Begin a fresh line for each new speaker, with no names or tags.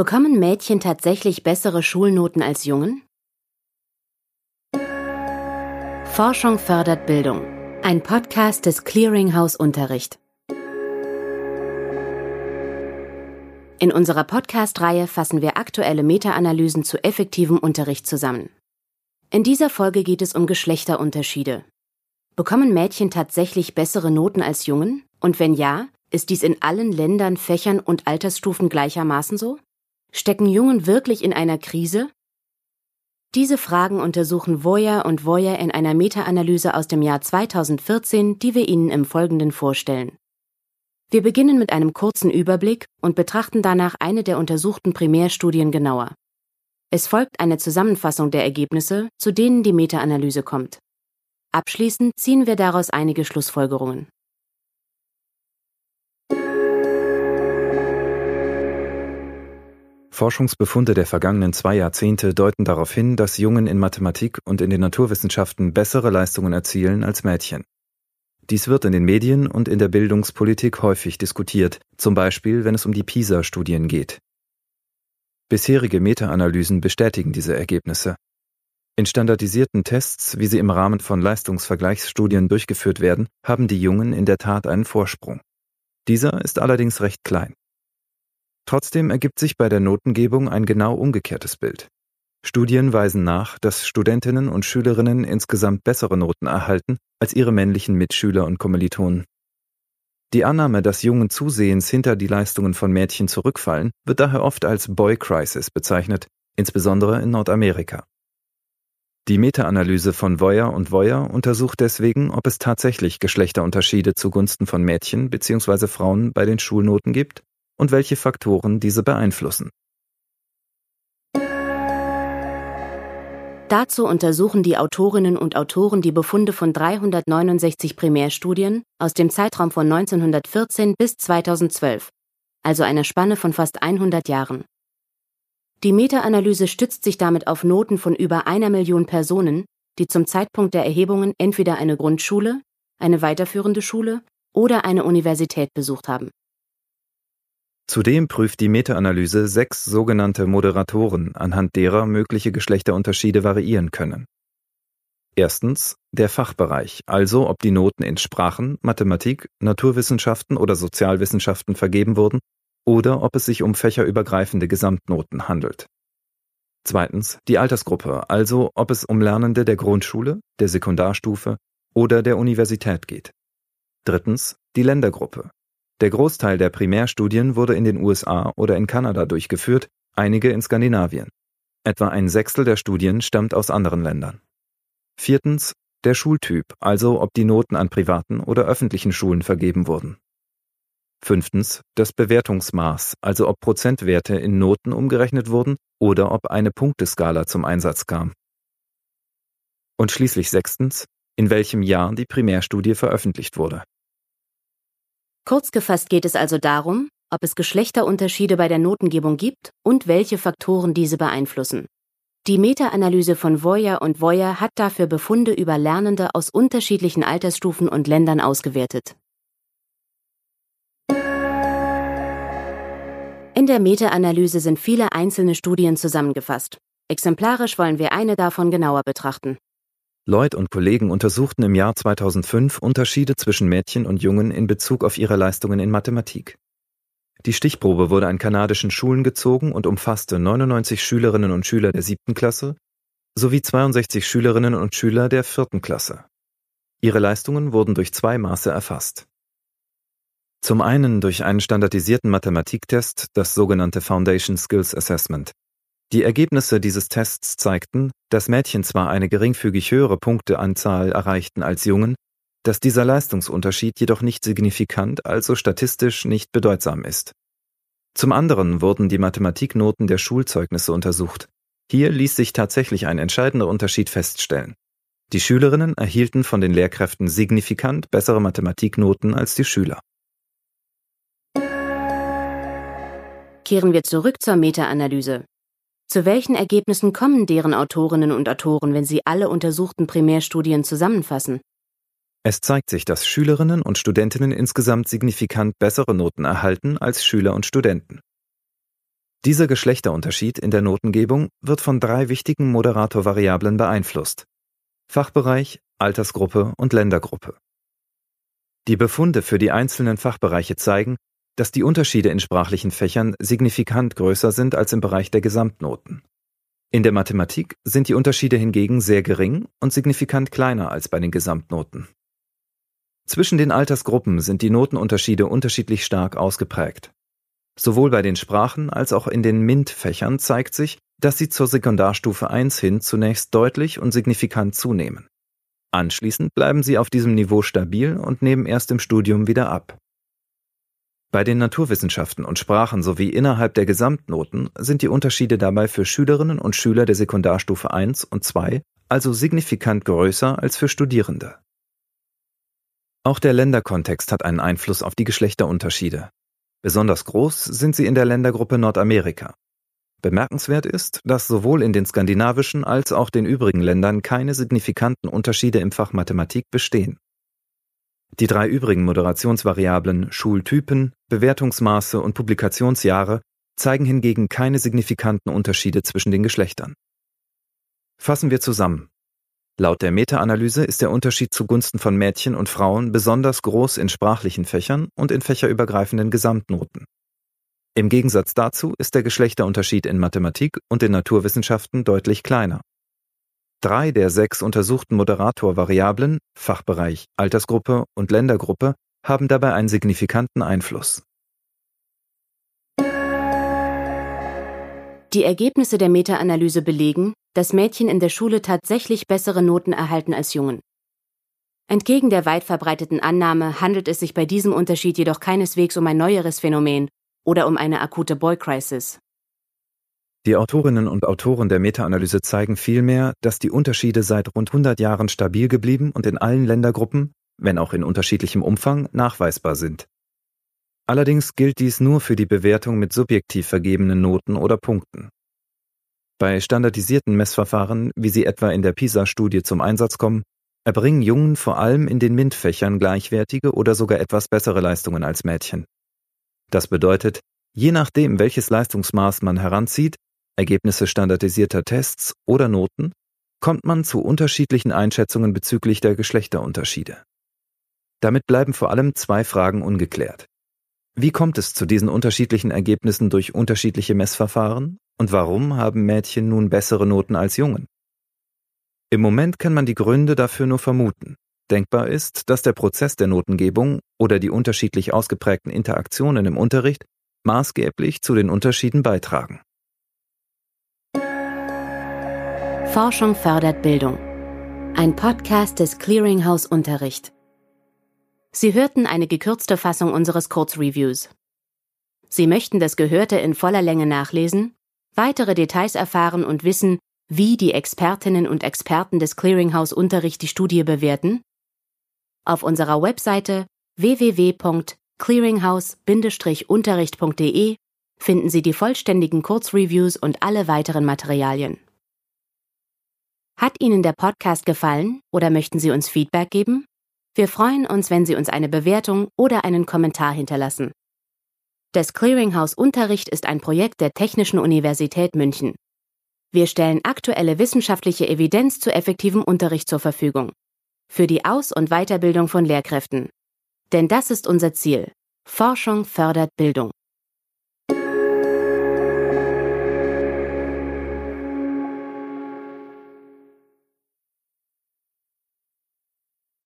Bekommen Mädchen tatsächlich bessere Schulnoten als Jungen? Forschung fördert Bildung. Ein Podcast des Clearinghouse Unterricht. In unserer Podcast-Reihe fassen wir aktuelle Meta-Analysen zu effektivem Unterricht zusammen. In dieser Folge geht es um Geschlechterunterschiede. Bekommen Mädchen tatsächlich bessere Noten als Jungen? Und wenn ja, ist dies in allen Ländern, Fächern und Altersstufen gleichermaßen so? Stecken Jungen wirklich in einer Krise? Diese Fragen untersuchen Voya und Voya in einer Meta-Analyse aus dem Jahr 2014, die wir Ihnen im Folgenden vorstellen. Wir beginnen mit einem kurzen Überblick und betrachten danach eine der untersuchten Primärstudien genauer. Es folgt eine Zusammenfassung der Ergebnisse, zu denen die Meta-Analyse kommt. Abschließend ziehen wir daraus einige Schlussfolgerungen.
Forschungsbefunde der vergangenen zwei Jahrzehnte deuten darauf hin, dass Jungen in Mathematik und in den Naturwissenschaften bessere Leistungen erzielen als Mädchen. Dies wird in den Medien und in der Bildungspolitik häufig diskutiert, zum Beispiel wenn es um die PISA-Studien geht. Bisherige Meta-Analysen bestätigen diese Ergebnisse. In standardisierten Tests, wie sie im Rahmen von Leistungsvergleichsstudien durchgeführt werden, haben die Jungen in der Tat einen Vorsprung. Dieser ist allerdings recht klein. Trotzdem ergibt sich bei der Notengebung ein genau umgekehrtes Bild. Studien weisen nach, dass Studentinnen und Schülerinnen insgesamt bessere Noten erhalten als ihre männlichen Mitschüler und Kommilitonen. Die Annahme, dass Jungen zusehends hinter die Leistungen von Mädchen zurückfallen, wird daher oft als Boy Crisis bezeichnet, insbesondere in Nordamerika. Die Meta-Analyse von Voyer und Voyer untersucht deswegen, ob es tatsächlich Geschlechterunterschiede zugunsten von Mädchen bzw. Frauen bei den Schulnoten gibt und welche Faktoren diese beeinflussen.
Dazu untersuchen die Autorinnen und Autoren die Befunde von 369 Primärstudien aus dem Zeitraum von 1914 bis 2012, also einer Spanne von fast 100 Jahren. Die Meta-Analyse stützt sich damit auf Noten von über einer Million Personen, die zum Zeitpunkt der Erhebungen entweder eine Grundschule, eine weiterführende Schule oder eine Universität besucht haben.
Zudem prüft die Meta-Analyse sechs sogenannte Moderatoren, anhand derer mögliche Geschlechterunterschiede variieren können. Erstens der Fachbereich, also ob die Noten in Sprachen, Mathematik, Naturwissenschaften oder Sozialwissenschaften vergeben wurden oder ob es sich um fächerübergreifende Gesamtnoten handelt. Zweitens die Altersgruppe, also ob es um Lernende der Grundschule, der Sekundarstufe oder der Universität geht. Drittens die Ländergruppe, der Großteil der Primärstudien wurde in den USA oder in Kanada durchgeführt, einige in Skandinavien. Etwa ein Sechstel der Studien stammt aus anderen Ländern. Viertens der Schultyp, also ob die Noten an privaten oder öffentlichen Schulen vergeben wurden. Fünftens das Bewertungsmaß, also ob Prozentwerte in Noten umgerechnet wurden oder ob eine Punkteskala zum Einsatz kam. Und schließlich sechstens, in welchem Jahr die Primärstudie veröffentlicht wurde.
Kurz gefasst geht es also darum, ob es Geschlechterunterschiede bei der Notengebung gibt und welche Faktoren diese beeinflussen. Die Meta-Analyse von Voyer und Voyer hat dafür Befunde über Lernende aus unterschiedlichen Altersstufen und Ländern ausgewertet. In der Meta-Analyse sind viele einzelne Studien zusammengefasst. Exemplarisch wollen wir eine davon genauer betrachten.
Lloyd und Kollegen untersuchten im Jahr 2005 Unterschiede zwischen Mädchen und Jungen in Bezug auf ihre Leistungen in Mathematik. Die Stichprobe wurde an kanadischen Schulen gezogen und umfasste 99 Schülerinnen und Schüler der siebten Klasse sowie 62 Schülerinnen und Schüler der vierten Klasse. Ihre Leistungen wurden durch zwei Maße erfasst. Zum einen durch einen standardisierten Mathematiktest, das sogenannte Foundation Skills Assessment. Die Ergebnisse dieses Tests zeigten, dass Mädchen zwar eine geringfügig höhere Punkteanzahl erreichten als Jungen, dass dieser Leistungsunterschied jedoch nicht signifikant, also statistisch nicht bedeutsam ist. Zum anderen wurden die Mathematiknoten der Schulzeugnisse untersucht. Hier ließ sich tatsächlich ein entscheidender Unterschied feststellen. Die Schülerinnen erhielten von den Lehrkräften signifikant bessere Mathematiknoten als die Schüler.
Kehren wir zurück zur Meta-Analyse. Zu welchen Ergebnissen kommen deren Autorinnen und Autoren, wenn sie alle untersuchten Primärstudien zusammenfassen?
Es zeigt sich, dass Schülerinnen und Studentinnen insgesamt signifikant bessere Noten erhalten als Schüler und Studenten. Dieser Geschlechterunterschied in der Notengebung wird von drei wichtigen Moderatorvariablen beeinflusst. Fachbereich, Altersgruppe und Ländergruppe. Die Befunde für die einzelnen Fachbereiche zeigen, dass die Unterschiede in sprachlichen Fächern signifikant größer sind als im Bereich der Gesamtnoten. In der Mathematik sind die Unterschiede hingegen sehr gering und signifikant kleiner als bei den Gesamtnoten. Zwischen den Altersgruppen sind die Notenunterschiede unterschiedlich stark ausgeprägt. Sowohl bei den Sprachen als auch in den MINT-Fächern zeigt sich, dass sie zur Sekundarstufe 1 hin zunächst deutlich und signifikant zunehmen. Anschließend bleiben sie auf diesem Niveau stabil und nehmen erst im Studium wieder ab. Bei den Naturwissenschaften und Sprachen sowie innerhalb der Gesamtnoten sind die Unterschiede dabei für Schülerinnen und Schüler der Sekundarstufe 1 und 2 also signifikant größer als für Studierende. Auch der Länderkontext hat einen Einfluss auf die Geschlechterunterschiede. Besonders groß sind sie in der Ländergruppe Nordamerika. Bemerkenswert ist, dass sowohl in den skandinavischen als auch den übrigen Ländern keine signifikanten Unterschiede im Fach Mathematik bestehen. Die drei übrigen Moderationsvariablen Schultypen, Bewertungsmaße und Publikationsjahre zeigen hingegen keine signifikanten Unterschiede zwischen den Geschlechtern. Fassen wir zusammen. Laut der Meta-Analyse ist der Unterschied zugunsten von Mädchen und Frauen besonders groß in sprachlichen Fächern und in fächerübergreifenden Gesamtnoten. Im Gegensatz dazu ist der Geschlechterunterschied in Mathematik und den Naturwissenschaften deutlich kleiner. Drei der sechs untersuchten Moderatorvariablen Fachbereich, Altersgruppe und Ländergruppe haben dabei einen signifikanten Einfluss.
Die Ergebnisse der Meta-Analyse belegen, dass Mädchen in der Schule tatsächlich bessere Noten erhalten als Jungen. Entgegen der weit verbreiteten Annahme handelt es sich bei diesem Unterschied jedoch keineswegs um ein neueres Phänomen oder um eine akute Boy Crisis.
Die Autorinnen und Autoren der Meta-Analyse zeigen vielmehr, dass die Unterschiede seit rund 100 Jahren stabil geblieben und in allen Ländergruppen, wenn auch in unterschiedlichem Umfang, nachweisbar sind. Allerdings gilt dies nur für die Bewertung mit subjektiv vergebenen Noten oder Punkten. Bei standardisierten Messverfahren, wie sie etwa in der PISA-Studie zum Einsatz kommen, erbringen Jungen vor allem in den MINT-Fächern gleichwertige oder sogar etwas bessere Leistungen als Mädchen. Das bedeutet, je nachdem, welches Leistungsmaß man heranzieht, Ergebnisse standardisierter Tests oder Noten, kommt man zu unterschiedlichen Einschätzungen bezüglich der Geschlechterunterschiede. Damit bleiben vor allem zwei Fragen ungeklärt. Wie kommt es zu diesen unterschiedlichen Ergebnissen durch unterschiedliche Messverfahren und warum haben Mädchen nun bessere Noten als Jungen? Im Moment kann man die Gründe dafür nur vermuten. Denkbar ist, dass der Prozess der Notengebung oder die unterschiedlich ausgeprägten Interaktionen im Unterricht maßgeblich zu den Unterschieden beitragen.
Forschung fördert Bildung. Ein Podcast des Clearinghouse Unterricht. Sie hörten eine gekürzte Fassung unseres Kurzreviews. Sie möchten das Gehörte in voller Länge nachlesen? weitere Details erfahren und wissen, wie die Expertinnen und Experten des Clearinghouse Unterricht die Studie bewerten? Auf unserer Webseite www.clearinghouse-unterricht.de finden Sie die vollständigen Kurzreviews und alle weiteren Materialien. Hat Ihnen der Podcast gefallen oder möchten Sie uns Feedback geben? Wir freuen uns, wenn Sie uns eine Bewertung oder einen Kommentar hinterlassen. Das Clearinghouse Unterricht ist ein Projekt der Technischen Universität München. Wir stellen aktuelle wissenschaftliche Evidenz zu effektivem Unterricht zur Verfügung. Für die Aus- und Weiterbildung von Lehrkräften. Denn das ist unser Ziel. Forschung fördert Bildung.